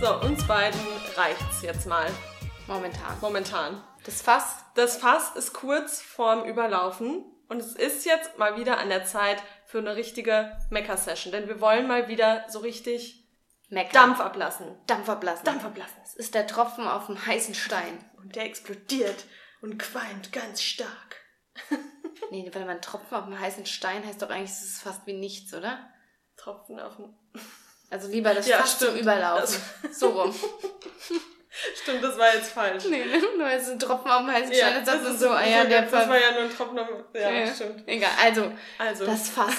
So, uns beiden reicht's jetzt mal. Momentan. Momentan. Das Fass. Das Fass ist kurz vorm Überlaufen und es ist jetzt mal wieder an der Zeit für eine richtige Mecker-Session, denn wir wollen mal wieder so richtig Mecker. Dampf ablassen. Dampf ablassen. Dampf ablassen. Das ist der Tropfen auf dem heißen Stein. Und der explodiert und qualmt ganz stark. Nee, wenn man Tropfen auf dem heißen Stein heißt doch eigentlich, ist es fast wie nichts, oder? Tropfen auf dem... Also lieber das Ja, Fass zum. Überlaufen. So rum. Stimmt, das war jetzt falsch. nee, nur als ein Tropfen auf dem heißen Ja, Stein ist, das das ist so, ah ja, der das war ja nur ein Tropfen. auf- Ja, Ja. stimmt. Egal, also, Also, das Fass.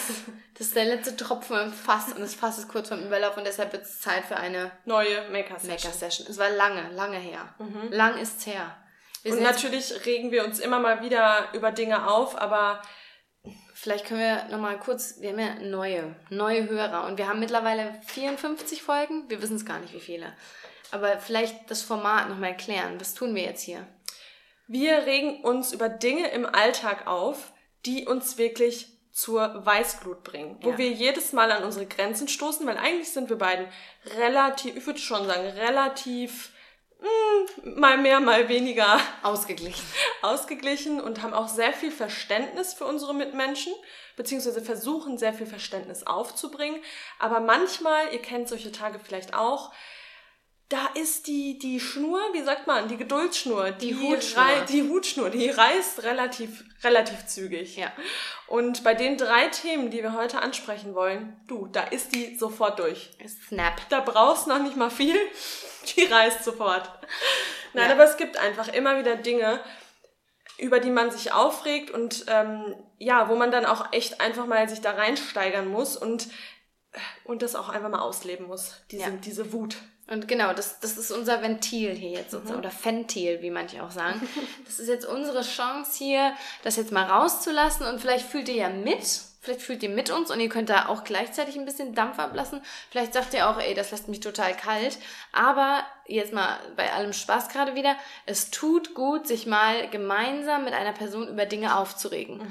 Das ist der letzte Tropfen im Fass und das Fass ist kurz vorm Überlauf und deshalb wird es Zeit für eine neue. Maker-Session. Es war lange, lange her. Lang ist's her. Wir Und natürlich regen wir uns immer mal wieder über Dinge auf, aber vielleicht können wir nochmal kurz, wir haben ja neue, neue Hörer und wir haben mittlerweile 54 Folgen. Wir wissen es gar nicht, wie viele. Aber vielleicht das Format nochmal erklären. Was tun wir jetzt hier? wir regen uns über Dinge im Alltag auf, die uns wirklich zur Weißglut bringen. Wo Ja. wir jedes Mal an unsere Grenzen stoßen, weil eigentlich sind wir beiden relativ, ich würde schon sagen, relativ, mal mehr, mal weniger Ausgeglichen. ausgeglichen und haben auch sehr viel Verständnis für unsere Mitmenschen, beziehungsweise versuchen sehr viel Verständnis aufzubringen. Aber manchmal, ihr kennt solche Tage vielleicht auch, da ist die, die Schnur, wie sagt man, die Geduldsschnur, die, Hutschnur. rei- die Hutschnur, die reißt relativ, relativ zügig. Ja. Und bei den drei Themen, die wir heute ansprechen wollen, du, da ist die sofort durch. Snap. Da brauchst noch nicht mal viel, die reißt sofort. Nein, Ja. aber es gibt einfach immer wieder Dinge, über die man sich aufregt und ähm, ja, wo man dann auch echt einfach mal sich da reinsteigern muss und, und das auch einfach mal ausleben muss, diese, Ja. diese Wut. Und genau, das, das ist unser Ventil hier jetzt sozusagen, oder Ventil, wie manche auch sagen. Das ist jetzt unsere Chance hier, das jetzt mal rauszulassen und vielleicht fühlt ihr ja mit, vielleicht fühlt ihr mit uns und ihr könnt da auch gleichzeitig ein bisschen Dampf ablassen. Vielleicht sagt ihr auch, ey, das lässt mich total kalt. Aber jetzt mal bei allem Spaß gerade wieder, es tut gut, sich mal gemeinsam mit einer Person über Dinge aufzuregen.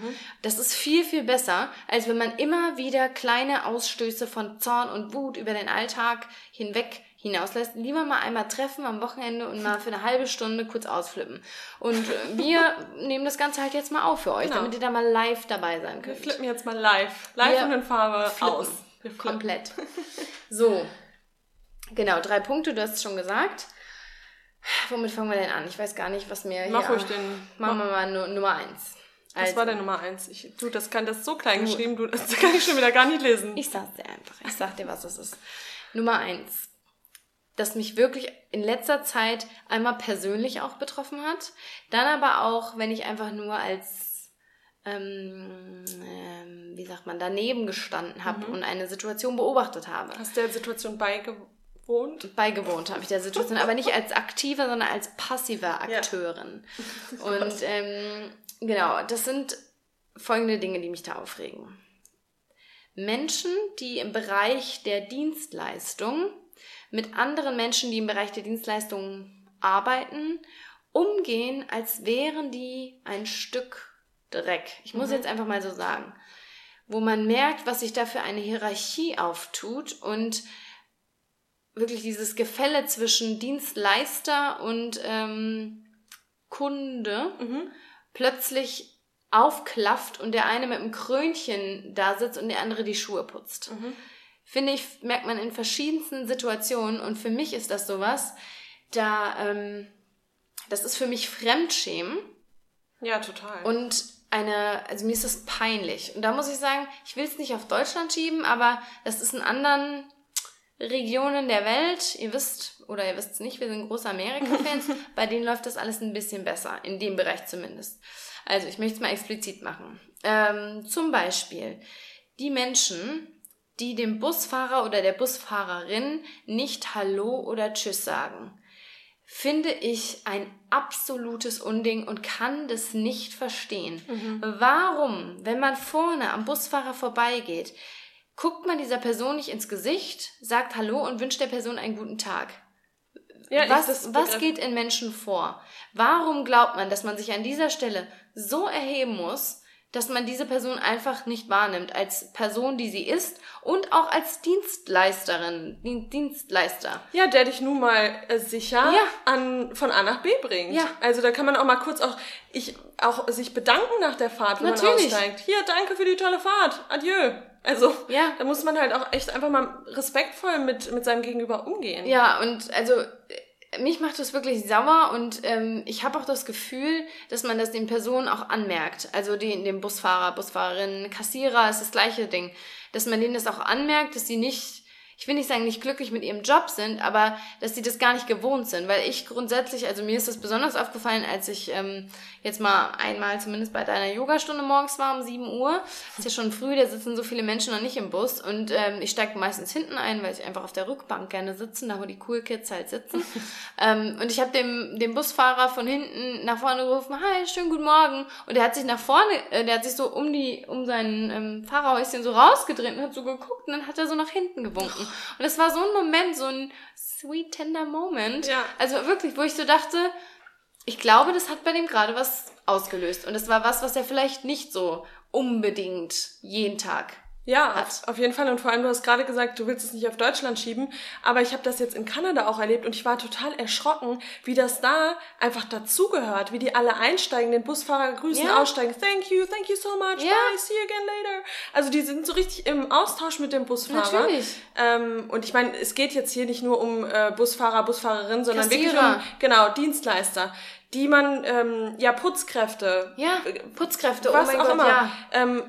Das ist viel, viel besser, als wenn man immer wieder kleine Ausstöße von Zorn und Wut über den Alltag hinweg hinauslässt. Lieber mal einmal treffen am Wochenende und mal für eine halbe Stunde kurz ausflippen. Und wir nehmen das Ganze halt jetzt mal auf für euch, Genau. damit ihr da mal live dabei sein Wir könnt. flippen jetzt mal live. Live Wir und in Farbe flippen. aus. Wir flippen. Komplett. So. Genau, drei Punkte, du hast es schon gesagt. Womit fangen wir denn an? Ich weiß gar nicht, was mir Mach hier... ruhig den- Machen wir mal Nu- Nummer eins. Das Also, war der Nummer eins. Ich, du, das kann das ist so klein geschrieben, du, das kann ich schon wieder gar nicht lesen. Ich sag's dir einfach. Ich sag dir, was es ist. Nummer eins. Das mich wirklich in letzter Zeit einmal persönlich auch betroffen hat. Dann aber auch, wenn ich einfach nur als, ähm, ähm, wie sagt man, daneben gestanden habe und eine Situation beobachtet habe. Hast der Situation beigewohnt? Beigewohnt habe ich der Situation, aber nicht als aktive, sondern als passive Akteurin. Und ähm, genau, das sind folgende Dinge, die mich da aufregen. Menschen, die im Bereich der Dienstleistung mit anderen Menschen, die im Bereich der Dienstleistung arbeiten, umgehen, als wären die ein Stück Dreck. Ich muss jetzt einfach mal so sagen. Wo man merkt, was sich da für eine Hierarchie auftut und wirklich dieses Gefälle zwischen Dienstleister und ähm, Kunde plötzlich aufklafft und der eine mit einem Krönchen da sitzt und der andere die Schuhe putzt. Finde ich, merkt man in verschiedensten Situationen und für mich ist das sowas, da, ähm, das ist für mich Fremdschämen Ja, total. und eine, also mir ist das peinlich. Und da muss ich sagen, ich will es nicht auf Deutschland schieben, aber das ist in anderen Regionen der Welt, ihr wisst, oder ihr wisst es nicht, wir sind große Amerika-Fans, bei denen läuft das alles ein bisschen besser, in dem Bereich zumindest. Also ich möchte es mal explizit machen. Ähm, zum Beispiel die Menschen, die dem Busfahrer oder der Busfahrerin nicht Hallo oder Tschüss sagen finde ich ein absolutes Unding und kann das nicht verstehen. Warum, wenn man vorne am Busfahrer vorbeigeht, guckt man dieser Person nicht ins Gesicht, sagt Hallo und wünscht der Person einen guten Tag? ja, was, was geht in Menschen vor? Warum glaubt man, dass man sich an dieser Stelle so erheben muss, dass man diese Person einfach nicht wahrnimmt als Person, die sie ist und auch als Dienstleisterin, Dienstleister. Ja, der dich nun mal äh, sicher ja. an, von A nach B bringt. Ja. Also da kann man auch mal kurz auch, ich, auch sich bedanken nach der Fahrt, wenn Natürlich. man aussteigt. Hier, danke für die tolle Fahrt. Adieu. Also, ja. da muss man halt auch echt einfach mal respektvoll mit, mit seinem Gegenüber umgehen. Ja, und also mich macht das wirklich sauer und ähm, ich habe auch das Gefühl, dass man das den Personen auch anmerkt. Also die, dem Busfahrer, Busfahrerin, Kassierer ist das gleiche Ding. Dass man denen das auch anmerkt, dass sie nicht ich will nicht sagen, nicht glücklich mit ihrem Job sind, aber dass sie das gar nicht gewohnt sind. Weil ich grundsätzlich, also mir ist das besonders aufgefallen, als ich ähm, jetzt mal einmal zumindest bei deiner Yogastunde morgens war um 7 Uhr. Ist ja schon früh, da sitzen so viele Menschen noch nicht im Bus. Und ähm, ich steige meistens hinten ein, weil ich einfach auf der Rückbank gerne sitze, da wo die Cool Kids halt sitzen. ähm, und ich habe dem, dem Busfahrer von hinten nach vorne gerufen, hi, schönen guten Morgen. Und der hat sich nach vorne, äh, der hat sich so um die, um sein ähm, Fahrerhäuschen so rausgedreht und hat so geguckt und dann hat er so nach hinten gewunken. Und es war so ein Moment, so ein sweet, tender Moment. Ja. Also wirklich, wo ich so dachte, ich glaube, das hat bei dem gerade was ausgelöst. Und es war was, was er vielleicht nicht so unbedingt jeden Tag ja, hat. auf jeden Fall. Und vor allem, du hast gerade gesagt, du willst es nicht auf Deutschland schieben, aber ich habe das jetzt in Kanada auch erlebt und ich war total erschrocken, wie das da einfach dazugehört, wie die alle einsteigen, den Busfahrer grüßen, ja. aussteigen, thank you, thank you so much, ja. bye, see you again later. Also die sind so richtig im Austausch mit dem Busfahrer. Natürlich. Ähm, und ich meine, es geht jetzt hier nicht nur um äh, Busfahrer, Busfahrerin, sondern Kassierer. wirklich um, genau, Dienstleister die man ähm, ja Putzkräfte ja Putzkräfte oh was oh mein auch Gott, immer. ja. ähm,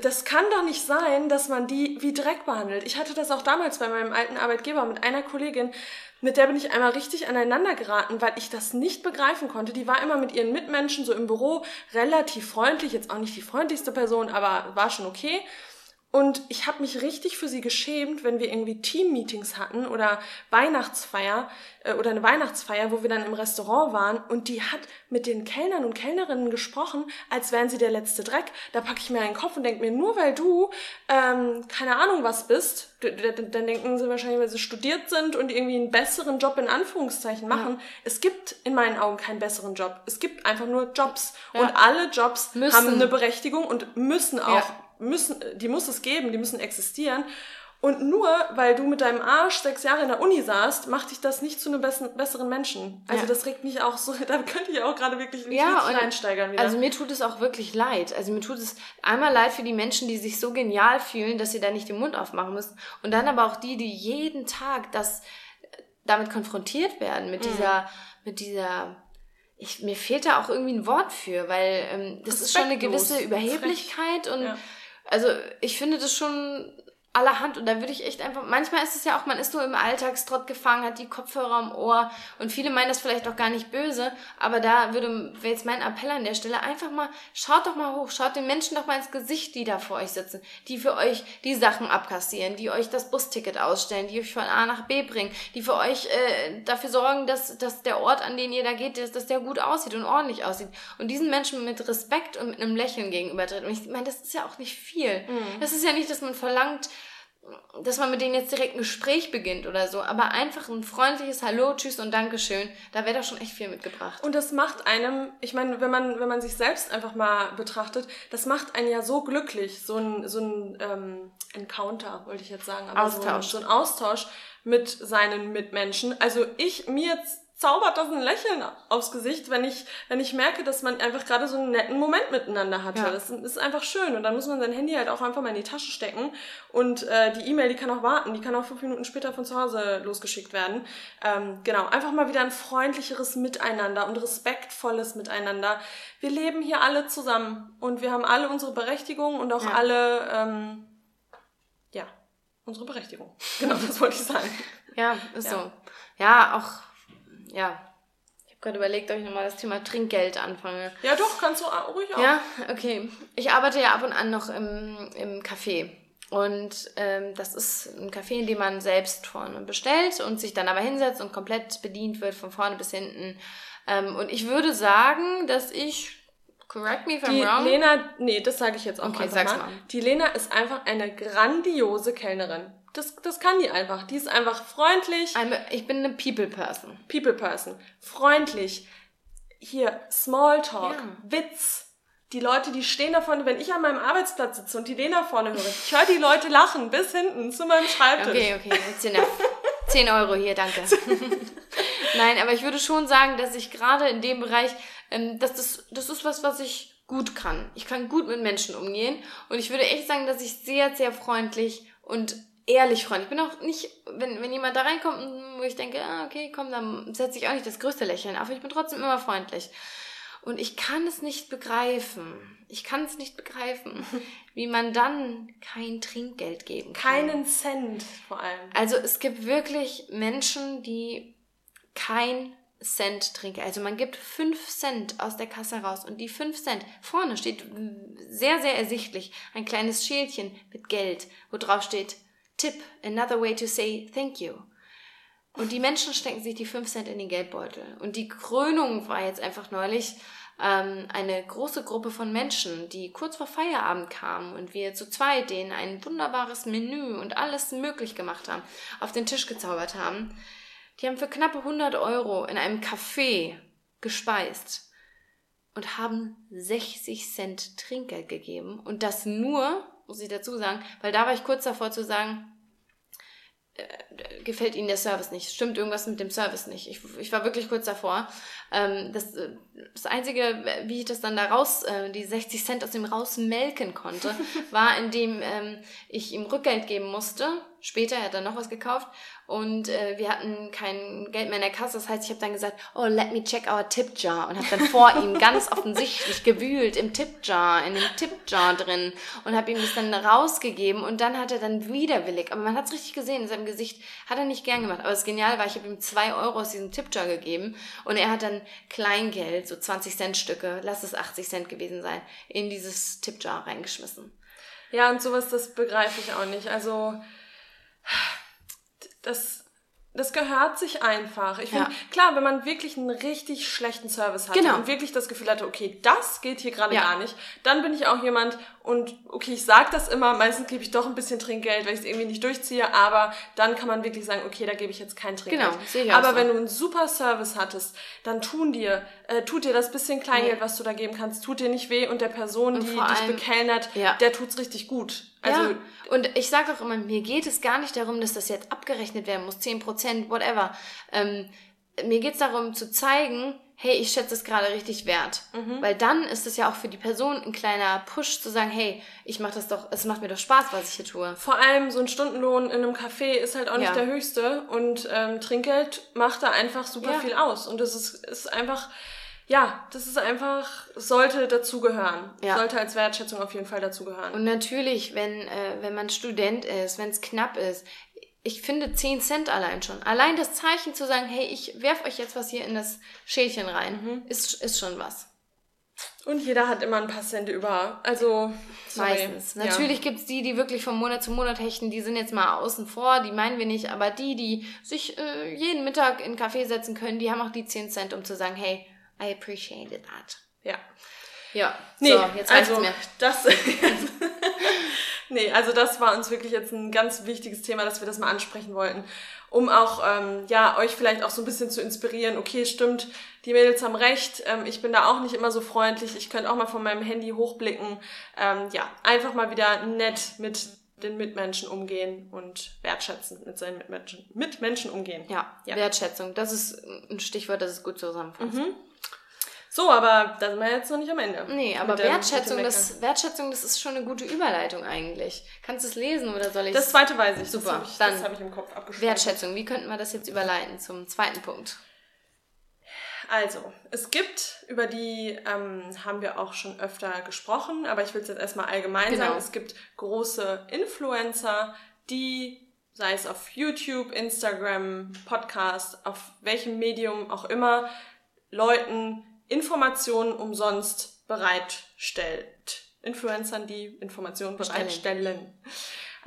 das kann doch nicht sein dass man die wie Dreck behandelt. Ich hatte das auch damals bei meinem alten Arbeitgeber mit einer Kollegin mit der bin ich einmal richtig aneinander geraten weil ich das nicht begreifen konnte. Die war immer mit ihren Mitmenschen so im Büro relativ freundlich jetzt auch nicht die freundlichste Person aber war schon okay und ich habe mich richtig für sie geschämt, wenn wir irgendwie Team-Meetings hatten oder Weihnachtsfeier äh, oder eine Weihnachtsfeier, wo wir dann im Restaurant waren und die hat mit den Kellnern und Kellnerinnen gesprochen, als wären sie der letzte Dreck. Da packe ich mir einen Kopf und denke mir, nur weil du ähm, keine Ahnung was bist, dann denken sie wahrscheinlich, weil sie studiert sind und irgendwie einen besseren Job in Anführungszeichen machen. Ja. Es gibt in meinen Augen keinen besseren Job. Es gibt einfach nur Jobs. Ja. Und alle Jobs müssen. haben eine Berechtigung und müssen auch ja müssen, die muss es geben, die müssen existieren. Und nur weil du mit deinem Arsch sechs Jahre in der Uni saßt, macht dich das nicht zu einem besseren Menschen. Also ja. das regt mich auch so, da könnte ich auch gerade wirklich ja, reinsteigern wieder. Also mir tut es auch wirklich leid. Also mir tut es einmal leid für die Menschen, die sich so genial fühlen, dass sie da nicht den Mund aufmachen müssen. Und dann aber auch die, die jeden Tag das damit konfrontiert werden, mit mhm. dieser, mit dieser ich, mir fehlt da auch irgendwie ein Wort für, weil ähm, das ist schon eine gewisse Überheblichkeit und ja also ich finde das schon allerhand und da würde ich echt einfach, manchmal ist es ja auch, man ist nur im Alltagstrott gefangen, hat die Kopfhörer im Ohr und viele meinen das vielleicht auch gar nicht böse, aber da würde, wäre jetzt mein Appell an der Stelle, einfach mal, schaut doch mal hoch, schaut den Menschen doch mal ins Gesicht, die da vor euch sitzen, die für euch die Sachen abkassieren, die euch das Busticket ausstellen, die euch von A nach B bringen, die für euch äh, dafür sorgen, dass, dass der Ort, an den ihr da geht, dass, dass der gut aussieht und ordentlich aussieht und diesen Menschen mit Respekt und mit einem Lächeln gegenübertritt. Und ich meine, das ist ja auch nicht viel. Mhm. Das ist ja nicht, dass man verlangt, dass man mit denen jetzt direkt ein Gespräch beginnt oder so, aber einfach ein freundliches Hallo, Tschüss und Dankeschön, da wäre doch schon echt viel mitgebracht. Und das macht einem, ich meine, wenn man, wenn man sich selbst einfach mal betrachtet, das macht einen ja so glücklich, so ein, so ein ähm, Encounter, wollte ich jetzt sagen. Aber Austausch. So, so ein Austausch mit seinen Mitmenschen. Also ich, mir jetzt zaubert das ein Lächeln aufs Gesicht, wenn ich, wenn ich merke, dass man einfach gerade so einen netten Moment miteinander hatte. Ja. Das ist einfach schön. Und dann muss man sein Handy halt auch einfach mal in die Tasche stecken. Und äh, die E-Mail, die kann auch warten, die kann auch fünf Minuten später von zu Hause losgeschickt werden. Ähm, genau, einfach mal wieder ein freundlicheres Miteinander und respektvolles Miteinander. Wir leben hier alle zusammen und wir haben alle unsere Berechtigung und auch ja. alle, ähm, ja, unsere Berechtigung. Genau, das wollte ich sagen. Ja, ist ja. so. Ja, auch ja, ich habe gerade überlegt, ob ich nochmal das Thema Trinkgeld anfange. Ja, doch, kannst du ruhig auch. Ja, okay. Ich arbeite ja ab und an noch im, im Café. Und ähm, das ist ein Café, in dem man selbst vorne bestellt und sich dann aber hinsetzt und komplett bedient wird, von vorne bis hinten. Ähm, und ich würde sagen, dass ich Correct me if I'm die wrong. Lena, nee, das sage ich jetzt auch okay, mal. mal. Die Lena ist einfach eine grandiose Kellnerin. Das, das kann die einfach. Die ist einfach freundlich. Ich bin eine People Person. People Person. Freundlich. Hier, Smalltalk, ja. Witz. die Leute, die stehen da vorne, wenn ich an meinem Arbeitsplatz sitze und die den da vorne höre, ich höre die Leute lachen bis hinten zu meinem Schreibtisch. Okay, okay, jetzt enough. 10 Euro hier, danke. Nein, aber ich würde schon sagen, dass ich gerade in dem Bereich, ähm, dass das, das ist was, was ich gut kann. Ich kann gut mit Menschen umgehen und ich würde echt sagen, dass ich sehr, sehr freundlich und ehrlich freundlich bin. auch nicht, wenn, wenn jemand da reinkommt, wo ich denke, ah, okay, komm, dann setze ich auch nicht das größte Lächeln auf. Ich bin trotzdem immer freundlich. Und ich kann es nicht begreifen. Ich kann es nicht begreifen, wie man dann kein Trinkgeld geben kann. Keinen Cent vor allem. Also es gibt wirklich Menschen, die kein Cent Trinkgeld. Also man gibt fünf Cent aus der Kasse raus und die fünf Cent vorne steht sehr, sehr ersichtlich ein kleines Schälchen mit Geld, wo drauf steht Tip, another way to say thank you. Und die Menschen stecken sich die 5 Cent in den Geldbeutel. Und die Krönung war jetzt einfach neulich ähm, eine große Gruppe von Menschen, die kurz vor Feierabend kamen und wir zu zweit denen ein wunderbares Menü und alles möglich gemacht haben, auf den Tisch gezaubert haben. Die haben für knappe 100 Euro in einem Café gespeist und haben 60 Cent Trinkgeld gegeben. Und das nur, muss ich dazu sagen, weil da war ich kurz davor zu sagen, äh, gefällt ihnen der Service nicht, stimmt irgendwas mit dem Service nicht. Ich, ich war wirklich kurz davor. Ähm, das, äh, das Einzige, wie ich das dann da raus, äh, die 60 Cent aus dem rausmelken konnte, war, indem ähm, ich ihm Rückgeld geben musste. Später, er hat dann noch was gekauft und äh, wir hatten kein Geld mehr in der Kasse. Das heißt, ich habe dann gesagt, oh, let me check our tip jar und habe dann vor ihm ganz offensichtlich gewühlt im Tip jar, in dem Tip jar drin und habe ihm das dann rausgegeben und dann hat er dann widerwillig, aber man hat es richtig gesehen in seinem Gesicht, hat er nicht gern gemacht. Aber das Genial war, ich habe ihm zwei Euro aus diesem Tip jar gegeben und er hat dann Kleingeld, so 20 Cent Stücke, lass es 80 Cent gewesen sein, in dieses Tip jar reingeschmissen. Ja, und sowas, das begreife ich auch nicht. Also das, das gehört sich einfach. Ich finde, ja. klar, wenn man wirklich einen richtig schlechten Service hat genau. und wirklich das Gefühl hatte, okay, das geht hier gerade ja. gar nicht, dann bin ich auch jemand und okay, ich sag das immer, meistens gebe ich doch ein bisschen Trinkgeld, weil ich es irgendwie nicht durchziehe, aber dann kann man wirklich sagen, okay, da gebe ich jetzt kein Trinkgeld. Genau, sehe ich auch Aber so. wenn du einen super Service hattest, dann tun dir, äh, tut dir das bisschen Kleingeld, ja. was du da geben kannst, tut dir nicht weh und der Person, und die dich bekellnert, ja. der tut's richtig gut. Also ja. Und ich sage auch immer, mir geht es gar nicht darum, dass das jetzt abgerechnet werden muss, 10%, whatever. Ähm, mir geht es darum zu zeigen, hey, ich schätze es gerade richtig wert. Mhm. Weil dann ist es ja auch für die Person ein kleiner Push zu sagen, hey, ich mache das doch, es macht mir doch Spaß, was ich hier tue. Vor allem so ein Stundenlohn in einem Café ist halt auch nicht ja. der höchste und ähm, Trinkgeld macht da einfach super ja. viel aus. Und das ist, ist einfach ja, das ist einfach, sollte dazugehören. Ja. Sollte als Wertschätzung auf jeden Fall dazugehören. Und natürlich, wenn, äh, wenn man Student ist, wenn es knapp ist, ich finde 10 Cent allein schon. Allein das Zeichen zu sagen, hey, ich werf euch jetzt was hier in das Schälchen rein, mhm. ist, ist schon was. Und jeder hat immer ein paar Cent über. Also sorry. meistens. Natürlich ja. gibt's die, die wirklich von Monat zu Monat hechten, die sind jetzt mal außen vor, die meinen wir nicht, aber die, die sich äh, jeden Mittag in einen Kaffee setzen können, die haben auch die 10 Cent, um zu sagen, hey, I appreciated that. Ja. Ja, nee, so, jetzt also mir. das. nee, also das war uns wirklich jetzt ein ganz wichtiges Thema, dass wir das mal ansprechen wollten, um auch ähm, ja euch vielleicht auch so ein bisschen zu inspirieren. Okay, stimmt, die Mädels haben recht. Ähm, ich bin da auch nicht immer so freundlich. Ich könnte auch mal von meinem Handy hochblicken. Ähm, ja, einfach mal wieder nett mit den Mitmenschen umgehen und wertschätzend mit seinen Mitmenschen, Mitmenschen umgehen. Ja, ja, Wertschätzung, das ist ein Stichwort, das ist gut zusammenfasst. Mhm. So, aber da sind wir jetzt noch nicht am Ende. Nee, aber Wertschätzung, das, Wertschätzung, das ist schon eine gute Überleitung eigentlich. Kannst du es lesen oder soll ich Das zweite weiß ich. Super, das habe ich, hab ich im Kopf abgeschrieben. Wertschätzung, wie könnten wir das jetzt überleiten zum zweiten Punkt? Also, es gibt, über die ähm, haben wir auch schon öfter gesprochen, aber ich will es jetzt erstmal allgemein genau. sagen, es gibt große Influencer, die, sei es auf YouTube, Instagram, Podcast, auf welchem Medium auch immer, Leuten Informationen umsonst bereitstellt. Influencern, die Informationen bereitstellen.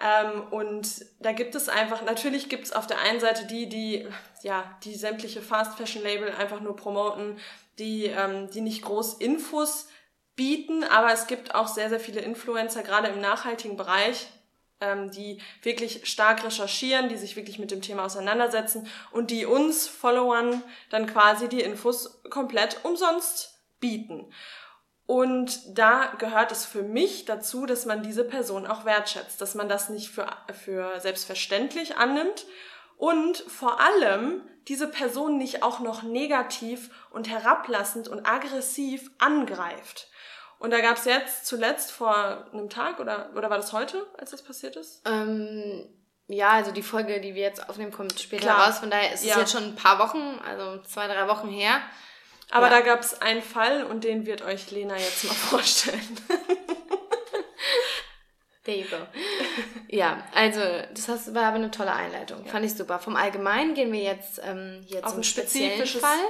Ähm, und da gibt es einfach, natürlich gibt es auf der einen Seite die, die, ja, die sämtliche Fast Fashion Label einfach nur promoten, die, ähm, die nicht groß Infos bieten, aber es gibt auch sehr, sehr viele Influencer, gerade im nachhaltigen Bereich, ähm, die wirklich stark recherchieren, die sich wirklich mit dem Thema auseinandersetzen und die uns Followern dann quasi die Infos komplett umsonst bieten. Und da gehört es für mich dazu, dass man diese Person auch wertschätzt, dass man das nicht für, für selbstverständlich annimmt und vor allem diese Person nicht auch noch negativ und herablassend und aggressiv angreift. Und da gab es jetzt zuletzt vor einem Tag oder, oder war das heute, als das passiert ist? Ähm, ja, also die Folge, die wir jetzt aufnehmen, kommt später Klar. raus. Von daher ist ja. es jetzt schon ein paar Wochen, also zwei, drei Wochen her. Aber ja. da gab es einen Fall und den wird euch Lena jetzt mal vorstellen. There you go. Ja, also das war aber eine tolle Einleitung. Ja. Fand ich super. Vom Allgemeinen gehen wir jetzt ähm, hier Auf zum speziellen Fall.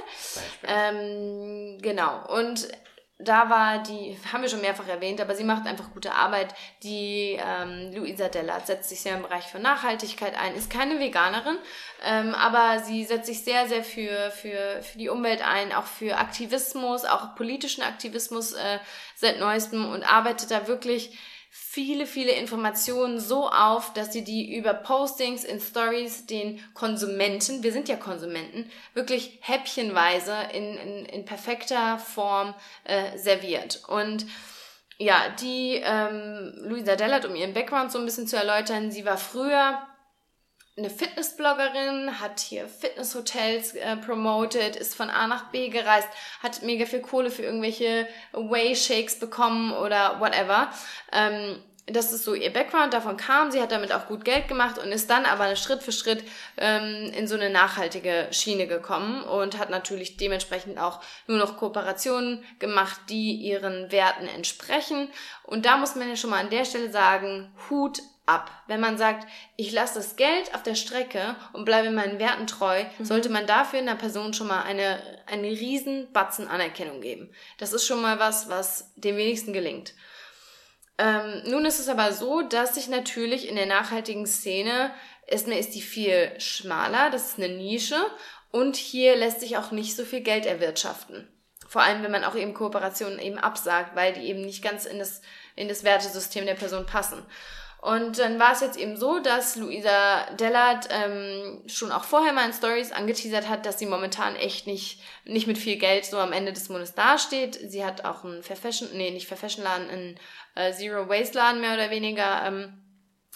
Ähm, genau. Und da war die, haben wir schon mehrfach erwähnt, aber sie macht einfach gute Arbeit. Die ähm, Luisa Dellert setzt sich sehr im Bereich für Nachhaltigkeit ein, ist keine Veganerin, ähm, aber sie setzt sich sehr, sehr für, für, für die Umwelt ein, auch für Aktivismus, auch politischen Aktivismus äh, seit neuestem und arbeitet da wirklich viele, viele Informationen so auf, dass sie die über Postings in Stories den Konsumenten, wir sind ja Konsumenten, wirklich häppchenweise in, in, in perfekter Form äh, serviert. Und ja, die ähm, Luisa Dellert, um ihren Background so ein bisschen zu erläutern, sie war früher eine Fitnessbloggerin, hat hier Fitnesshotels äh, promoted, ist von A nach B gereist, hat mega viel Kohle für irgendwelche Whey-Shakes bekommen oder whatever. Ähm, das ist so ihr Background, davon kam, sie hat damit auch gut Geld gemacht und ist dann aber Schritt für Schritt ähm, in so eine nachhaltige Schiene gekommen und hat natürlich dementsprechend auch nur noch Kooperationen gemacht, die ihren Werten entsprechen. Und da muss man ja schon mal an der Stelle sagen, Hut ab. Wenn man sagt, ich lasse das Geld auf der Strecke und bleibe meinen Werten treu, mhm. sollte man dafür einer Person schon mal eine, eine riesen Batzen Anerkennung geben. Das ist schon mal was, was dem wenigsten gelingt. Ähm, nun ist es aber so, dass sich natürlich in der nachhaltigen Szene, erstmal ist die viel schmaler, das ist eine Nische und hier lässt sich auch nicht so viel Geld erwirtschaften. Vor allem, wenn man auch eben Kooperationen eben absagt, weil die eben nicht ganz in das, in das Wertesystem der Person passen. Und dann war es jetzt eben so, dass Luisa Dellert ähm, schon auch vorher mal in Stories angeteasert hat, dass sie momentan echt nicht, nicht mit viel Geld so am Ende des Monats dasteht. Sie hat auch einen Fair Fashion, nee, nicht Fair Fashion Laden, einen äh, Zero Waste Laden mehr oder weniger ähm,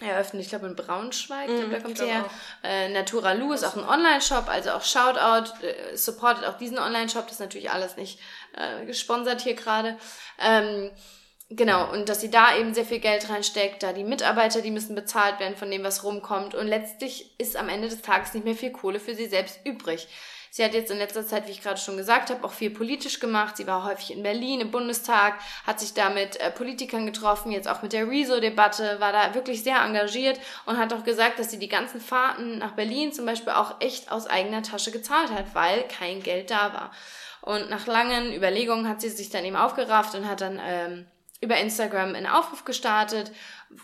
eröffnet, ich glaube in Braunschweig, glaub, da kommt sie her. Äh, Natura Lu ist auch ein Online-Shop, also auch Shoutout, äh, supportet auch diesen Online-Shop, das ist natürlich alles nicht äh, gesponsert hier gerade. Ähm, Genau, und dass sie da eben sehr viel Geld reinsteckt, da die Mitarbeiter, die müssen bezahlt werden von dem, was rumkommt. Und letztlich ist am Ende des Tages nicht mehr viel Kohle für sie selbst übrig. Sie hat jetzt in letzter Zeit, wie ich gerade schon gesagt habe, auch viel politisch gemacht. Sie war häufig in Berlin im Bundestag, hat sich da mit äh, Politikern getroffen, jetzt auch mit der Rezo-Debatte, war da wirklich sehr engagiert und hat auch gesagt, dass sie die ganzen Fahrten nach Berlin zum Beispiel auch echt aus eigener Tasche gezahlt hat, weil kein Geld da war. Und nach langen Überlegungen hat sie sich dann eben aufgerafft und hat dann ähm, über Instagram einen Aufruf gestartet,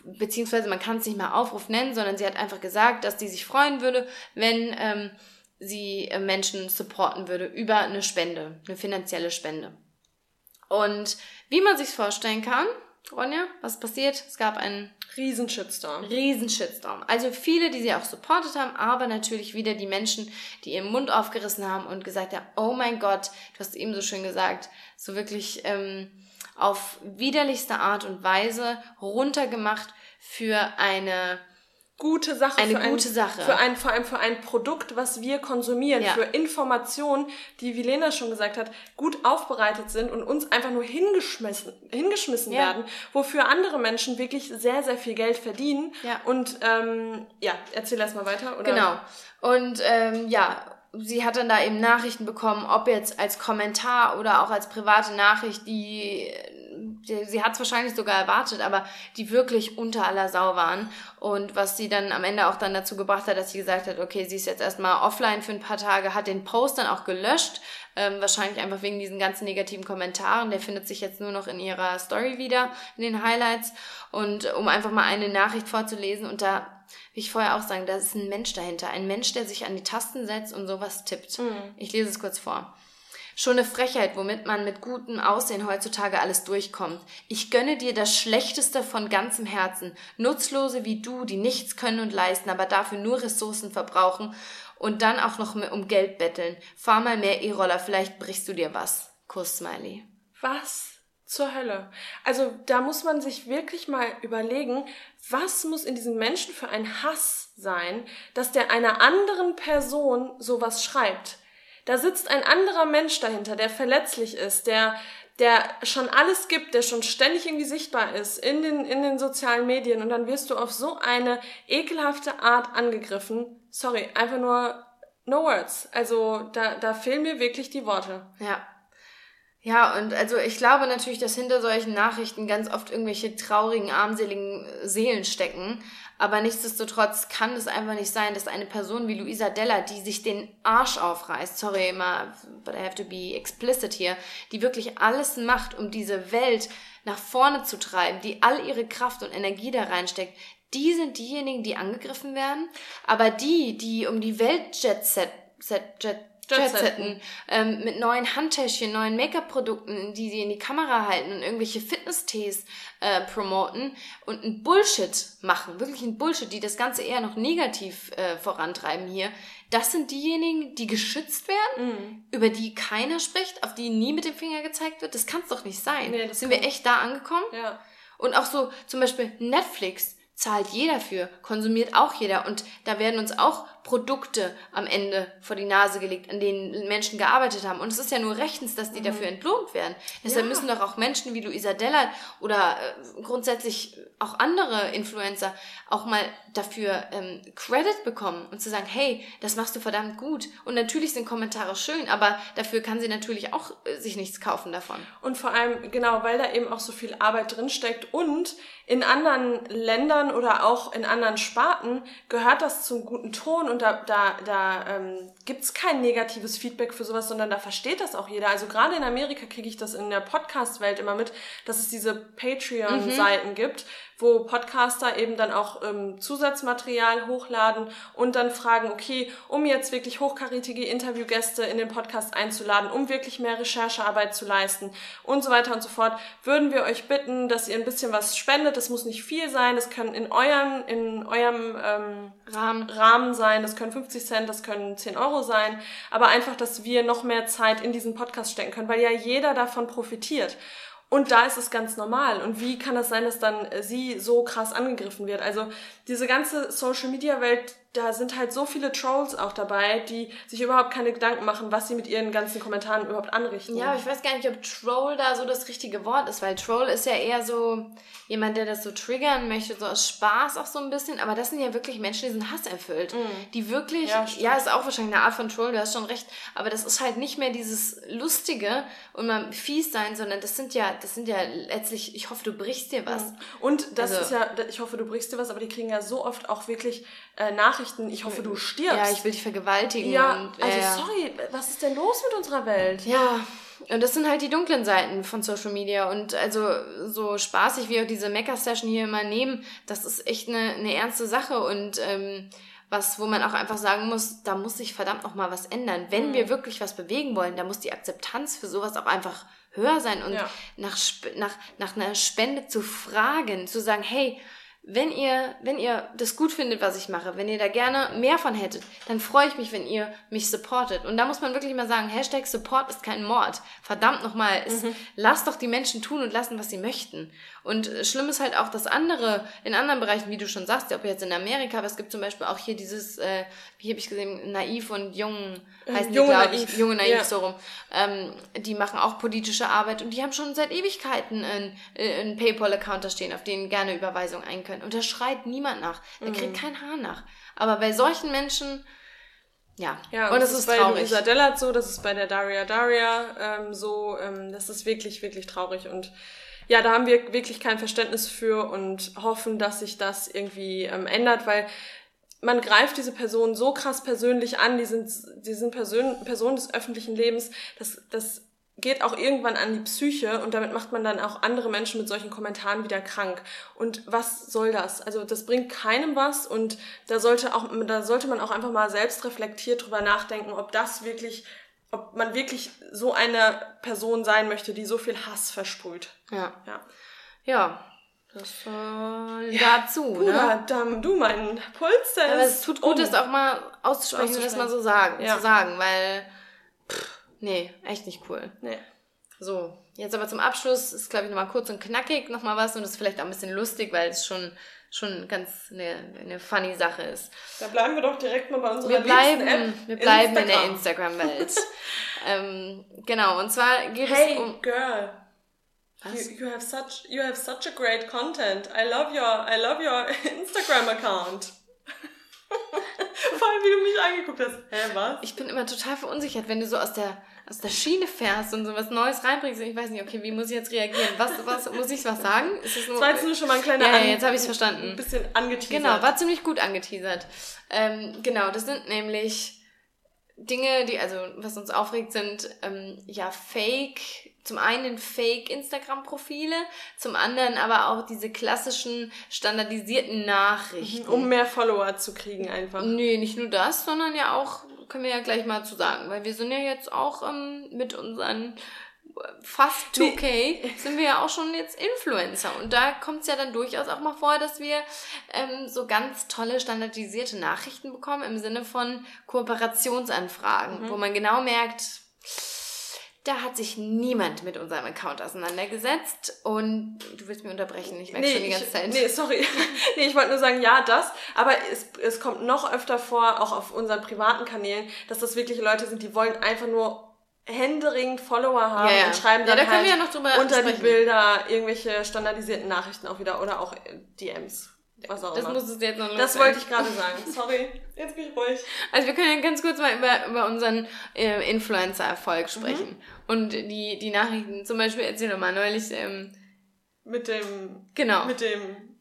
beziehungsweise man kann es nicht mal Aufruf nennen, sondern sie hat einfach gesagt, dass sie sich freuen würde, wenn ähm, sie äh, Menschen supporten würde über eine Spende, eine finanzielle Spende. Und wie man sich vorstellen kann, Ronja, was passiert? Es gab einen Riesenshitstorm. Riesenshitstorm. Also viele, die sie auch supportet haben, aber natürlich wieder die Menschen, die ihren Mund aufgerissen haben und gesagt haben, oh mein Gott, du hast eben so schön gesagt, so wirklich ähm, auf widerlichste Art und Weise runtergemacht für eine gute Sache. Eine für gute ein, Sache. Für ein, vor allem für ein Produkt, was wir konsumieren, ja. für Informationen, die, wie Lena schon gesagt hat, gut aufbereitet sind und uns einfach nur hingeschmissen, hingeschmissen ja. werden, wofür andere Menschen wirklich sehr, sehr viel Geld verdienen. Ja. Und ähm, ja, erzähl erst mal weiter. Oder? Genau. Und ähm, ja, sie hat dann da eben Nachrichten bekommen, ob jetzt als Kommentar oder auch als private Nachricht, die, die sie hat es wahrscheinlich sogar erwartet, aber die wirklich unter aller Sau waren. Und was sie dann am Ende auch dann dazu gebracht hat, dass sie gesagt hat, okay, sie ist jetzt erstmal offline für ein paar Tage, hat den Post dann auch gelöscht, ähm, wahrscheinlich einfach wegen diesen ganzen negativen Kommentaren. Der findet sich jetzt nur noch in ihrer Story wieder, in den Highlights. Und um einfach mal eine Nachricht vorzulesen und da wie ich vorher auch sagen, da ist ein Mensch dahinter. Ein Mensch, der sich an die Tasten setzt und sowas tippt. Mhm. Ich lese es kurz vor. Schon eine Frechheit, womit man mit gutem Aussehen heutzutage alles durchkommt. Ich gönne dir das Schlechteste von ganzem Herzen. Nutzlose wie du, die nichts können und leisten, aber dafür nur Ressourcen verbrauchen und dann auch noch um Geld betteln. Fahr mal mehr E-Roller, vielleicht brichst du dir was. Kuss, Smiley. Was zur Hölle. Also da muss man sich wirklich mal überlegen, was muss in diesem Menschen für ein Hass sein, dass der einer anderen Person sowas schreibt. Da sitzt ein anderer Mensch dahinter, der verletzlich ist, der der schon alles gibt, der schon ständig irgendwie sichtbar ist in den, in den sozialen Medien und dann wirst du auf so eine ekelhafte Art angegriffen. Sorry, einfach nur no words. Also da, da fehlen mir wirklich die Worte. Ja, ja, und also ich glaube natürlich, dass hinter solchen Nachrichten ganz oft irgendwelche traurigen, armseligen Seelen stecken. Aber nichtsdestotrotz kann es einfach nicht sein, dass eine Person wie Luisa Della, die sich den Arsch aufreißt, sorry immer, but I have to be explicit hier, die wirklich alles macht, um diese Welt nach vorne zu treiben, die all ihre Kraft und Energie da reinsteckt, die sind diejenigen, die angegriffen werden. Aber die, die um die Welt Jet Set, Set, Jet, Jetsetten, ähm, mit neuen Handtäschchen, neuen Make-up-Produkten, die sie in die Kamera halten und irgendwelche Fitness-Tees äh, promoten und ein Bullshit machen, wirklich ein Bullshit, die das Ganze eher noch negativ äh, vorantreiben hier. Das sind diejenigen, die geschützt werden, mm. über die keiner spricht, auf die nie mit dem Finger gezeigt wird. Das kann es doch nicht sein. Nee, Sind wir echt da angekommen? Ja. Und auch so zum Beispiel Netflix zahlt jeder für, konsumiert auch jeder und da werden uns auch Produkte am Ende vor die Nase gelegt, an denen Menschen gearbeitet haben. Und es ist ja nur rechtens, dass die mhm. dafür entlohnt werden. Deshalb ja. müssen doch auch Menschen wie Luisa Della oder äh, grundsätzlich auch andere Influencer auch mal dafür ähm, Credit bekommen und zu sagen, hey, das machst du verdammt gut. Und natürlich sind Kommentare schön, aber dafür kann sie natürlich auch äh, sich nichts kaufen davon. Und vor allem, genau, weil da eben auch so viel Arbeit drinsteckt und in anderen Ländern oder auch in anderen Sparten gehört das zum guten Ton und da, da, da ähm, gibt kein negatives Feedback für sowas, sondern da versteht das auch jeder. Also gerade in Amerika kriege ich das in der Podcast-Welt immer mit, dass es diese Patreon-Seiten mhm. gibt, wo Podcaster eben dann auch ähm, Zusatzmaterial hochladen und dann fragen, okay, um jetzt wirklich hochkarätige Interviewgäste in den Podcast einzuladen, um wirklich mehr Recherchearbeit zu leisten und so weiter und so fort, würden wir euch bitten, dass ihr ein bisschen was spendet. Das muss nicht viel sein, das können in eurem, in eurem ähm, Rahmen. Rahmen sein, das können 50 Cent, das können 10 Euro sein, aber einfach, dass wir noch mehr Zeit in diesen Podcast stecken können, weil ja jeder davon profitiert. Und da ist es ganz normal. Und wie kann das sein, dass dann sie so krass angegriffen wird? Also diese ganze Social-Media-Welt da sind halt so viele Trolls auch dabei, die sich überhaupt keine Gedanken machen, was sie mit ihren ganzen Kommentaren überhaupt anrichten. Ja, aber ich weiß gar nicht, ob Troll da so das richtige Wort ist, weil Troll ist ja eher so jemand, der das so triggern möchte, so aus Spaß auch so ein bisschen. Aber das sind ja wirklich Menschen, die sind hasserfüllt. Mhm. Die wirklich, ja, ja, ist auch wahrscheinlich eine Art von Troll, du hast schon recht. Aber das ist halt nicht mehr dieses Lustige und mal fies sein, sondern das sind ja, das sind ja letztlich, ich hoffe, du brichst dir was. Mhm. Und das also, ist ja, ich hoffe, du brichst dir was, aber die kriegen ja so oft auch wirklich äh, Nachrichten, ich hoffe, du stirbst. Ja, ich will dich vergewaltigen. Ja, und, also ja. sorry, was ist denn los mit unserer Welt? Ja, und das sind halt die dunklen Seiten von Social Media. Und also so spaßig wie auch diese Mecker-Session hier immer nehmen, das ist echt eine, eine ernste Sache und ähm, was, wo man auch einfach sagen muss, da muss sich verdammt noch mal was ändern. Wenn mhm. wir wirklich was bewegen wollen, da muss die Akzeptanz für sowas auch einfach höher sein und ja. nach, nach, nach einer Spende zu fragen, zu sagen, hey, wenn ihr, wenn ihr das gut findet, was ich mache, wenn ihr da gerne mehr von hättet, dann freue ich mich, wenn ihr mich supportet. Und da muss man wirklich mal sagen, Hashtag Support ist kein Mord. Verdammt nochmal, mhm. lasst doch die Menschen tun und lassen, was sie möchten. Und schlimm ist halt auch, dass andere, in anderen Bereichen, wie du schon sagst, ob jetzt in Amerika, aber es gibt zum Beispiel auch hier dieses, äh, wie habe ich gesehen, naiv und jung, äh, heißt junge die, glaube ich, junge naiv, ja. so rum. Ähm, die machen auch politische Arbeit und die haben schon seit Ewigkeiten einen, einen PayPal-Account da stehen, auf den gerne Überweisungen ein können. Und da schreit niemand nach. Da kriegt mhm. kein Haar nach. Aber bei solchen Menschen, ja, ja und, das ist, ist bei traurig. Luisa Dellert so, das ist bei der Daria Daria ähm, so, ähm, das ist wirklich, wirklich traurig und ja, da haben wir wirklich kein Verständnis für und hoffen, dass sich das irgendwie ähm, ändert, weil man greift diese Personen so krass persönlich an, die sind, die sind Person, Personen des öffentlichen Lebens, das, das geht auch irgendwann an die Psyche und damit macht man dann auch andere Menschen mit solchen Kommentaren wieder krank. Und was soll das? Also das bringt keinem was und da sollte auch, da sollte man auch einfach mal selbst reflektiert drüber nachdenken, ob das wirklich ob man wirklich so eine Person sein möchte, die so viel Hass versprüht. Ja. Ja. Ja. Das äh, ja, dazu, Bruder, ne? Dann, du, mein Puls, der Aber es tut gut, um. das auch mal auszusprechen, das mal so sagen, ja. zu sagen, weil, nee, echt nicht cool. Nee. So, jetzt aber zum Abschluss ist, glaube ich, nochmal kurz und knackig nochmal was und das ist vielleicht auch ein bisschen lustig, weil es schon, schon ganz eine, eine funny Sache ist. Da bleiben wir doch direkt mal bei unserer wir bleiben, App. Wir bleiben Instagram. in der Instagram-Welt. ähm, genau, und zwar geht hey, es um... girl. You, you, have such you have such a great content. I love your I love your Instagram account. Vor allem, wie du mich angeguckt hast. Hä, was? Ich bin immer total verunsichert, wenn du so aus der, aus der Schiene fährst und so was Neues reinbringst und ich weiß nicht, okay, wie muss ich jetzt reagieren? Was, was muss ich was sagen? Ist es nur, das war jetzt nur schon mal ein kleiner Ja, ja jetzt habe ich es verstanden. Ein bisschen angeteasert. Genau, war ziemlich gut angeteasert. Ähm, genau, das sind nämlich Dinge, die, also was uns aufregt, sind ähm, ja Fake zum einen Fake-Instagram-Profile, zum anderen aber auch diese klassischen standardisierten Nachrichten. Um mehr Follower zu kriegen einfach. Nee, nicht nur das, sondern ja auch, können wir ja gleich mal zu sagen, weil wir sind ja jetzt auch ähm, mit unseren fast 2K nee. sind wir ja auch schon jetzt Influencer. Und da kommt es ja dann durchaus auch mal vor, dass wir ähm, so ganz tolle standardisierte Nachrichten bekommen im Sinne von Kooperationsanfragen, mhm. wo man genau merkt, da hat sich niemand mit unserem Account auseinandergesetzt und du willst mir unterbrechen, ich merke nee, schon die ganze Zeit. Nee, sorry. nee, ich wollte nur sagen, ja, das, aber es, es kommt noch öfter vor, auch auf unseren privaten Kanälen, dass das wirklich Leute sind, die wollen einfach nur händeringend Follower haben ja, ja. und schreiben dann ja, da halt ja unter sprechen. die Bilder irgendwelche standardisierten Nachrichten auch wieder oder auch DMs. Was auch das immer. musstest du jetzt noch Das wollte ich gerade sagen. Sorry, jetzt bin ich ruhig. Also wir können ja ganz kurz mal über, über unseren äh, Influencer-Erfolg sprechen. Mhm. Und die, die Nachrichten, zum Beispiel, erzähl doch mal neulich. Ähm, mit dem. Genau. Mit dem.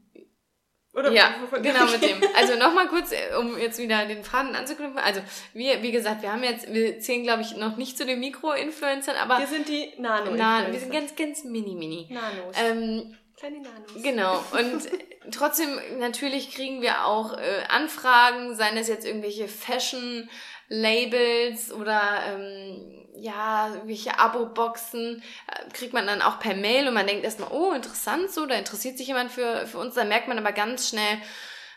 Oder ja, genau mit dem. Also nochmal kurz, äh, um jetzt wieder den Faden anzuknüpfen. Also wir, wie gesagt, wir haben jetzt, wir zählen glaube ich noch nicht zu den Mikro-Influencern, aber wir sind die Nano. -Influencer. wir sind ganz, ganz mini, mini. Nanos. Ähm, Kleine Nanos. Genau. Und trotzdem natürlich kriegen wir auch äh, Anfragen, seien es jetzt irgendwelche Fashion Labels oder ähm, ja, irgendwelche Abo-Boxen, äh, kriegt man dann auch per Mail und man denkt erstmal, oh, interessant so, da interessiert sich jemand für, für uns, da merkt man aber ganz schnell,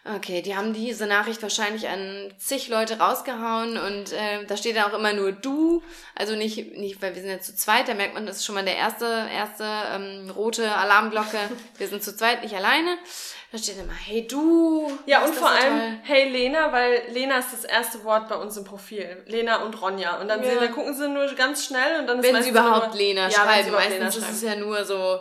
Okay, die haben diese Nachricht wahrscheinlich an zig Leute rausgehauen und äh, da steht dann auch immer nur du, also nicht, nicht, weil wir sind ja zu zweit, da merkt man, das ist schon mal der erste, erste ähm, rote Alarmglocke. Wir sind zu zweit, nicht alleine. Da steht immer, hey du. Ja, und vor allem, toll. hey Lena, weil Lena ist das erste Wort bei uns im Profil. Lena und Ronja. Und dann, ja. sehen, dann gucken sie nur ganz schnell und dann ist Wenn sie überhaupt nur, Lena ja, schreiben, meistens ist es ja nur so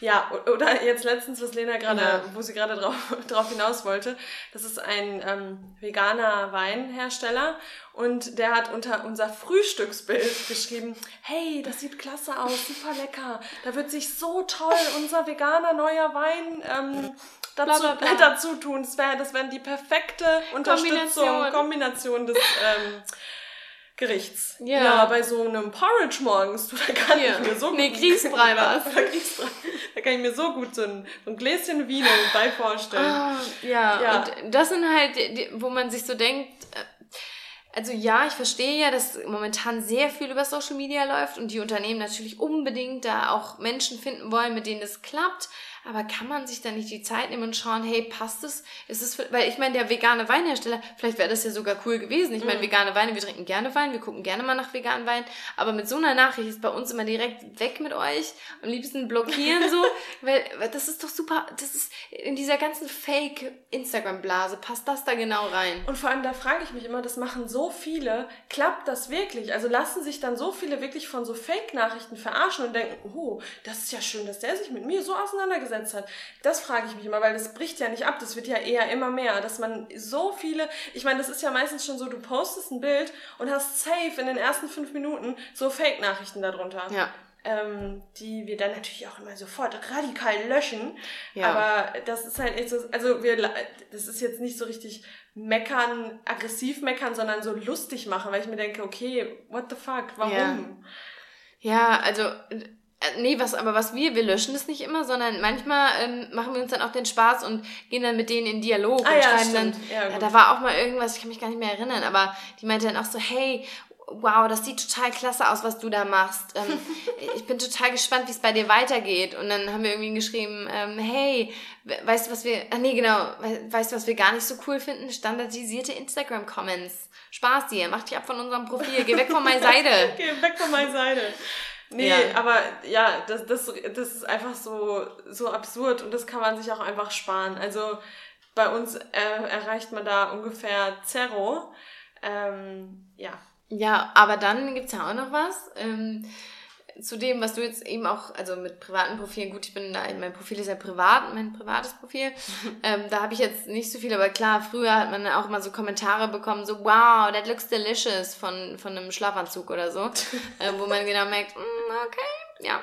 ja, oder jetzt letztens, was Lena gerade, ja. wo sie gerade drauf, drauf hinaus wollte, das ist ein ähm, veganer Weinhersteller und der hat unter unser Frühstücksbild geschrieben, hey, das sieht klasse aus, super lecker, da wird sich so toll unser veganer neuer Wein ähm, dazu, bla, bla, bla. dazu tun. Das wäre das wär die perfekte Unterstützung, Kombination, Kombination des... Ähm, Gerichts. Ja. ja, bei so einem Porridge morgens, du, da kann ja. ich mir so nee, gut... Nee, Grießbrei war Da kann ich mir so gut so ein, so ein Gläschen Wiener bei vorstellen. Ah, ja. ja, und das sind halt, wo man sich so denkt, äh, also ja, ich verstehe ja, dass momentan sehr viel über Social Media läuft und die Unternehmen natürlich unbedingt da auch Menschen finden wollen, mit denen es klappt. Aber kann man sich da nicht die Zeit nehmen und schauen, hey, passt es? Ist es, weil ich meine, der vegane Weinhersteller, vielleicht wäre das ja sogar cool gewesen. Ich meine, mhm. vegane Weine, wir trinken gerne Wein, wir gucken gerne mal nach veganen Wein. Aber mit so einer Nachricht ist bei uns immer direkt weg mit euch. Am liebsten blockieren so, weil, weil das ist doch super. Das ist in dieser ganzen Fake-Instagram-Blase passt das da genau rein. Und vor allem da frage ich mich immer, das machen so viele. Klappt das wirklich? Also lassen sich dann so viele wirklich von so Fake-Nachrichten verarschen und denken, oh, das ist ja schön, dass der sich mit mir so auseinandergesetzt hat. Das frage ich mich immer, weil das bricht ja nicht ab, das wird ja eher immer mehr, dass man so viele, ich meine, das ist ja meistens schon so, du postest ein Bild und hast safe in den ersten fünf Minuten so Fake-Nachrichten darunter. Ja. Ähm, die wir dann natürlich auch immer sofort radikal löschen. Ja. Aber das ist halt echt so, also wir, das ist jetzt nicht so richtig meckern, aggressiv meckern, sondern so lustig machen, weil ich mir denke, okay, what the fuck, warum? Ja, ja also äh, nee, was, aber was wir, wir löschen das nicht immer, sondern manchmal ähm, machen wir uns dann auch den Spaß und gehen dann mit denen in Dialog ah, und ja, schreiben stimmt. dann, ja, ja, da war auch mal irgendwas, ich kann mich gar nicht mehr erinnern, aber die meinte dann auch so, hey, wow, das sieht total klasse aus, was du da machst. Ähm, ich bin total gespannt, wie es bei dir weitergeht. Und dann haben wir irgendwie geschrieben, ähm, hey, weißt du, was wir, ah nee, genau, weißt du, was wir gar nicht so cool finden? Standardisierte Instagram-Comments. Spaß dir, mach dich ab von unserem Profil, geh weg von meiner Seite. geh weg von meiner Seite. Nee, ja. aber ja, das, das, das ist einfach so, so absurd und das kann man sich auch einfach sparen. Also bei uns äh, erreicht man da ungefähr Zero. Ähm, ja. Ja, aber dann gibt's ja auch noch was. Ähm, zu dem, was du jetzt eben auch, also mit privaten Profilen, gut, ich bin da, mein Profil ist ja privat, mein privates Profil. ähm, da habe ich jetzt nicht so viel, aber klar, früher hat man auch immer so Kommentare bekommen, so wow, that looks delicious von, von einem Schlafanzug oder so, äh, wo man genau merkt, mm, okay, ja.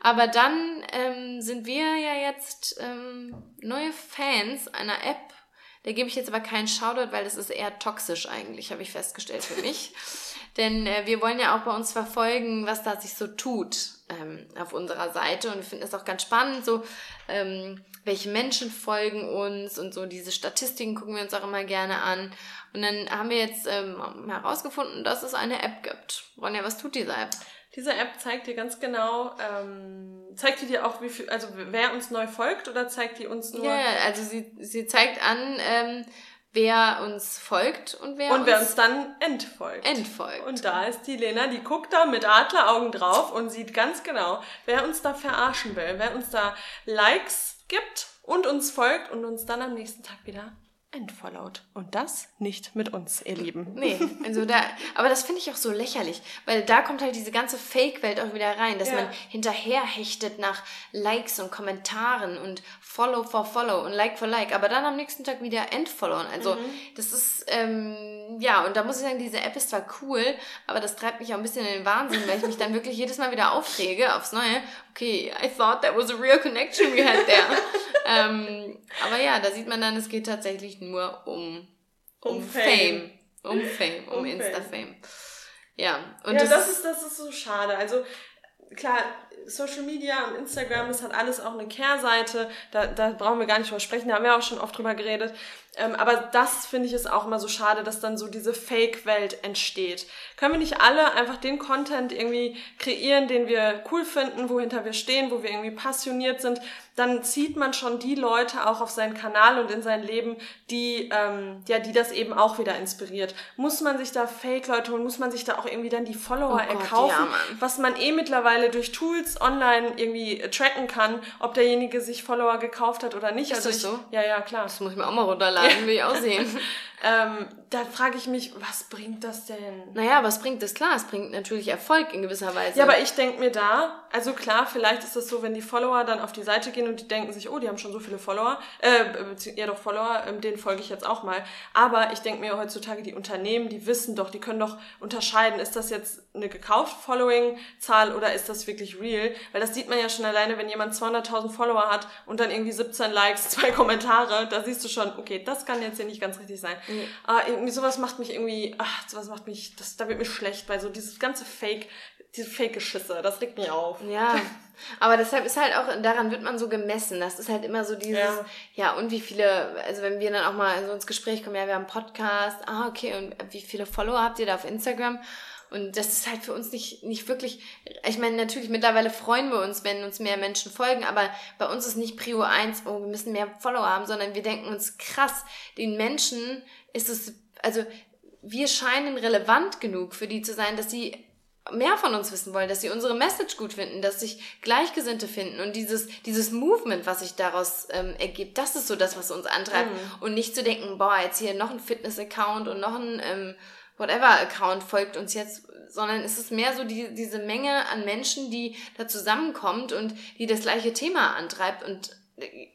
Aber dann ähm, sind wir ja jetzt ähm, neue Fans einer App, da gebe ich jetzt aber keinen Shoutout, weil das ist eher toxisch eigentlich, habe ich festgestellt für mich. Denn äh, wir wollen ja auch bei uns verfolgen, was da sich so tut ähm, auf unserer Seite. Und wir finden es auch ganz spannend, so ähm, welche Menschen folgen uns und so diese Statistiken gucken wir uns auch immer gerne an. Und dann haben wir jetzt ähm, herausgefunden, dass es eine App gibt. Ronja, was tut diese App? Diese App zeigt dir ganz genau, ähm, zeigt die dir auch, wie viel, also wer uns neu folgt oder zeigt die uns nur? Ja, also sie, sie zeigt an, ähm, wer uns folgt und wer, und uns, wer uns dann entfolgt. Entfolgt. Und da ist die Lena, die guckt da mit Adleraugen drauf und sieht ganz genau, wer uns da verarschen will, wer uns da Likes gibt und uns folgt und uns dann am nächsten Tag wieder entfollowed. Und das nicht mit uns, ihr Lieben. Nee, also da, aber das finde ich auch so lächerlich, weil da kommt halt diese ganze Fake-Welt auch wieder rein, dass ja. man hinterher hechtet nach Likes und Kommentaren und Follow for Follow und Like for Like, aber dann am nächsten Tag wieder entfollowen. Also mhm. das ist, ähm, ja, und da muss ich sagen, diese App ist zwar cool, aber das treibt mich auch ein bisschen in den Wahnsinn, weil ich mich dann wirklich jedes Mal wieder aufrege aufs Neue. Okay, I thought that was a real connection we had there. ähm, aber ja, da sieht man dann, es geht tatsächlich nur um, um, um Fame. Fame. Um Fame, um, um Insta-Fame. Ja, und ja, das, das, ist, das ist so schade. Also klar, Social Media und Instagram, das hat alles auch eine Kehrseite. Da, da brauchen wir gar nicht drüber sprechen, da haben wir auch schon oft drüber geredet. Ähm, aber das finde ich ist auch immer so schade, dass dann so diese Fake-Welt entsteht. Können wir nicht alle einfach den Content irgendwie kreieren, den wir cool finden, wohinter wir stehen, wo wir irgendwie passioniert sind? Dann zieht man schon die Leute auch auf seinen Kanal und in sein Leben, die, ähm, ja, die das eben auch wieder inspiriert. Muss man sich da Fake-Leute holen? Muss man sich da auch irgendwie dann die Follower oh Gott, erkaufen? Ja, was man eh mittlerweile durch Tools online irgendwie tracken kann, ob derjenige sich Follower gekauft hat oder nicht. Ist also das ich, so? Ja, ja, klar. Das muss ich mir auch mal runterladen Laden will ich aussehen. ähm, da frage ich mich, was bringt das denn? Naja, was bringt das? Klar, es bringt natürlich Erfolg in gewisser Weise. Ja, aber ich denke mir da, also klar, vielleicht ist das so, wenn die Follower dann auf die Seite gehen und die denken sich, oh, die haben schon so viele Follower, äh, ja doch Follower, ähm, denen folge ich jetzt auch mal. Aber ich denke mir heutzutage, die Unternehmen, die wissen doch, die können doch unterscheiden, ist das jetzt eine gekauft Following-Zahl oder ist das wirklich real? Weil das sieht man ja schon alleine, wenn jemand 200.000 Follower hat und dann irgendwie 17 Likes, zwei Kommentare, da siehst du schon, okay, das kann jetzt hier nicht ganz richtig sein. Mhm. Aber irgendwie sowas macht mich irgendwie, ach, sowas macht mich, das, da wird mir schlecht, weil so dieses ganze Fake, diese Fake-Geschisse, das regt mich auf. Ja, aber deshalb ist halt auch, daran wird man so gemessen. Das ist halt immer so dieses, ja, ja und wie viele, also wenn wir dann auch mal so ins Gespräch kommen, ja, wir haben einen Podcast, ah, okay, und wie viele Follower habt ihr da auf Instagram? Und das ist halt für uns nicht, nicht wirklich, ich meine, natürlich mittlerweile freuen wir uns, wenn uns mehr Menschen folgen, aber bei uns ist nicht Prio 1, oh, wir müssen mehr Follower haben, sondern wir denken uns, krass, den Menschen ist es, also wir scheinen relevant genug für die zu sein, dass sie mehr von uns wissen wollen, dass sie unsere Message gut finden, dass sich Gleichgesinnte finden und dieses dieses Movement, was sich daraus ähm, ergibt, das ist so das, was uns antreibt mhm. und nicht zu denken, boah, jetzt hier noch ein Fitness-Account und noch ein ähm, Whatever-Account folgt uns jetzt, sondern es ist mehr so die, diese Menge an Menschen, die da zusammenkommt und die das gleiche Thema antreibt und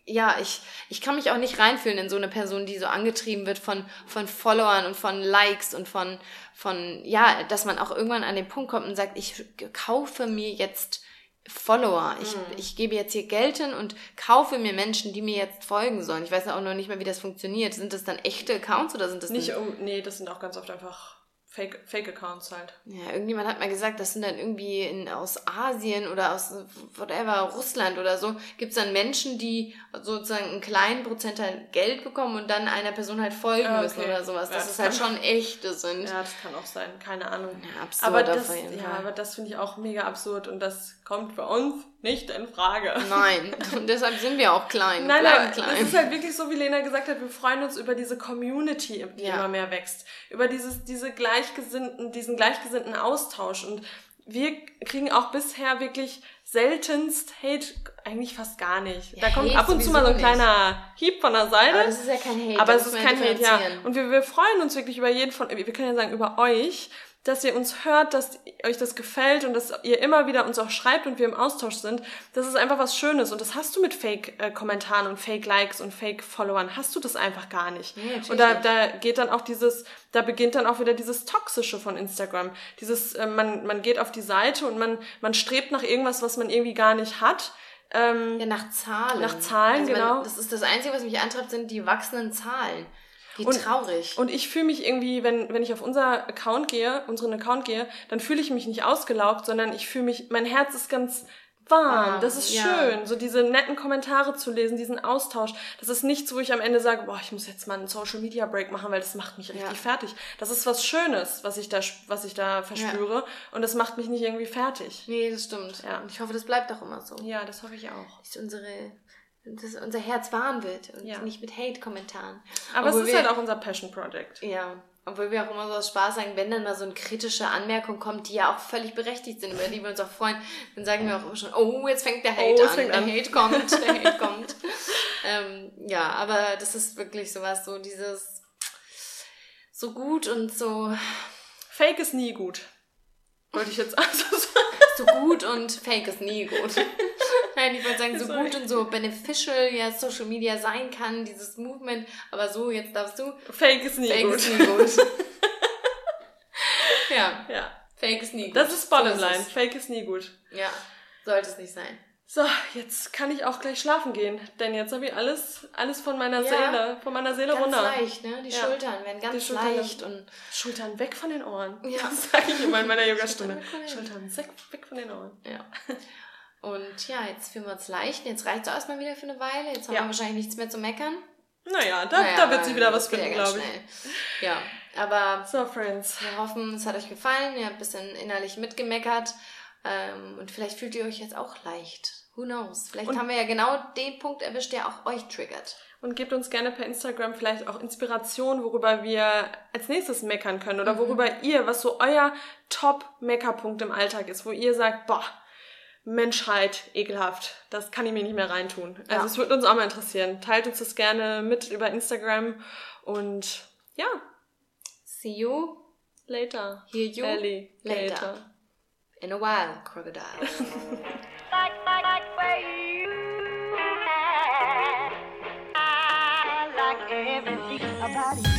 ja, ich, ich kann mich auch nicht reinfühlen in so eine Person, die so angetrieben wird von, von Followern und von Likes und von, von, ja, dass man auch irgendwann an den Punkt kommt und sagt, ich kaufe mir jetzt Follower. Ich, mhm. ich gebe jetzt hier Geld hin und kaufe mir Menschen, die mir jetzt folgen sollen. Ich weiß auch noch nicht mehr, wie das funktioniert. Sind das dann echte Accounts oder sind das nicht? Um, nee, das sind auch ganz oft einfach Fake, Fake-Accounts halt. Ja, irgendjemand hat mal gesagt, das sind dann irgendwie in, aus Asien oder aus whatever, Russland oder so, gibt es dann Menschen, die sozusagen einen kleinen Prozentteil Geld bekommen und dann einer Person halt folgen ja, okay. müssen oder sowas. Dass ja, es halt schon echte sind. Ja, das kann auch sein, keine Ahnung. Ja, absurd aber das, ja, aber das finde ich auch mega absurd und das kommt bei uns nicht in Frage. Nein, und deshalb sind wir auch klein. Nein, nein, klein. es ist halt wirklich so, wie Lena gesagt hat, wir freuen uns über diese Community, die ja. immer mehr wächst. Über dieses, diese Gleichgesinnten, diesen gleichgesinnten Austausch und wir kriegen auch bisher wirklich seltenst Hate, eigentlich fast gar nicht. Ja, da kommt ab und zu mal so ein kleiner Hieb von der Seite. Aber das ist ja kein Hate. Aber es ist kein Hate, ja. Und wir, wir freuen uns wirklich über jeden von, wir können ja sagen, über euch, dass ihr uns hört, dass euch das gefällt und dass ihr immer wieder uns auch schreibt und wir im Austausch sind. Das ist einfach was Schönes und das hast du mit Fake-Kommentaren und Fake-Likes und Fake-Followern, hast du das einfach gar nicht. Nee, und da, da geht dann auch dieses, da beginnt dann auch wieder dieses Toxische von Instagram. Dieses, äh, man, man geht auf die Seite und man, man strebt nach irgendwas, was man irgendwie gar nicht hat. Ähm, ja, nach Zahlen. Nach Zahlen, also genau. Man, das ist das Einzige, was mich antreibt, sind die wachsenden Zahlen. Wie und, traurig. Und ich fühle mich irgendwie, wenn, wenn ich auf unser Account gehe, unseren Account gehe, dann fühle ich mich nicht ausgelaugt, sondern ich fühle mich, mein Herz ist ganz warm. Ah, das ist ja. schön, so diese netten Kommentare zu lesen, diesen Austausch. Das ist nichts, wo ich am Ende sage, boah, ich muss jetzt mal einen Social Media Break machen, weil das macht mich richtig ja. fertig. Das ist was Schönes, was ich da, was ich da verspüre. Ja. Und das macht mich nicht irgendwie fertig. Nee, das stimmt. Ja. Und ich hoffe, das bleibt auch immer so. Ja, das hoffe ich auch. Ist unsere dass unser Herz warm wird und ja. nicht mit Hate-Kommentaren. Aber Obwohl es ist wir, halt auch unser Passion Project. Ja, obwohl wir auch immer so aus Spaß sagen, wenn dann mal so eine kritische Anmerkung kommt, die ja auch völlig berechtigt sind, über die wir uns auch freuen, dann sagen wir auch immer schon, oh, jetzt fängt der Hate oh, an, der an. Hate kommt, der Hate kommt. ähm, ja, aber das ist wirklich sowas, so dieses so gut und so... Fake ist nie gut. Wollte ich jetzt also sagen. So gut und Fake ist nie gut. Nein, ich wollte sagen, so Sorry. gut und so beneficial ja Social Media sein kann, dieses Movement, aber so, jetzt darfst du. Fake ist nie Fake gut. Ist nie gut. ja. Ja. Fake ist nie gut. Das ist bottom line. Fake ist nie gut. Ja. Sollte es nicht sein. So, jetzt kann ich auch gleich schlafen gehen, denn jetzt habe ich alles, alles von meiner ja, Seele, von meiner Seele ganz runter. Ganz leicht, ne? Die ja. Schultern werden ganz Schultern leicht und Schultern weg von den Ohren. Ja. Das sage ich immer in meiner Yogastunde. Schultern weg von den Ohren. Ja. Und ja, jetzt fühlen wir uns leicht. Jetzt reicht es erstmal wieder für eine Weile. Jetzt haben ja. wir wahrscheinlich nichts mehr zu meckern. Naja, da, naja, da wird sie wieder was finden, glaube ich. Ja, aber so, Friends. wir hoffen, es hat euch gefallen. Ihr habt ein bisschen innerlich mitgemeckert. Ähm, und vielleicht fühlt ihr euch jetzt auch leicht. Who knows? Vielleicht und haben wir ja genau den Punkt erwischt, der auch euch triggert. Und gebt uns gerne per Instagram vielleicht auch Inspiration, worüber wir als nächstes meckern können oder mhm. worüber ihr, was so euer Top-Meckerpunkt im Alltag ist, wo ihr sagt, boah, Menschheit, ekelhaft. Das kann ich mir nicht mehr reintun. Also ja. es würde uns auch mal interessieren. Teilt uns das gerne mit über Instagram und ja. See you later. Hear you Ellie later. later. In a while, crocodile. like everything about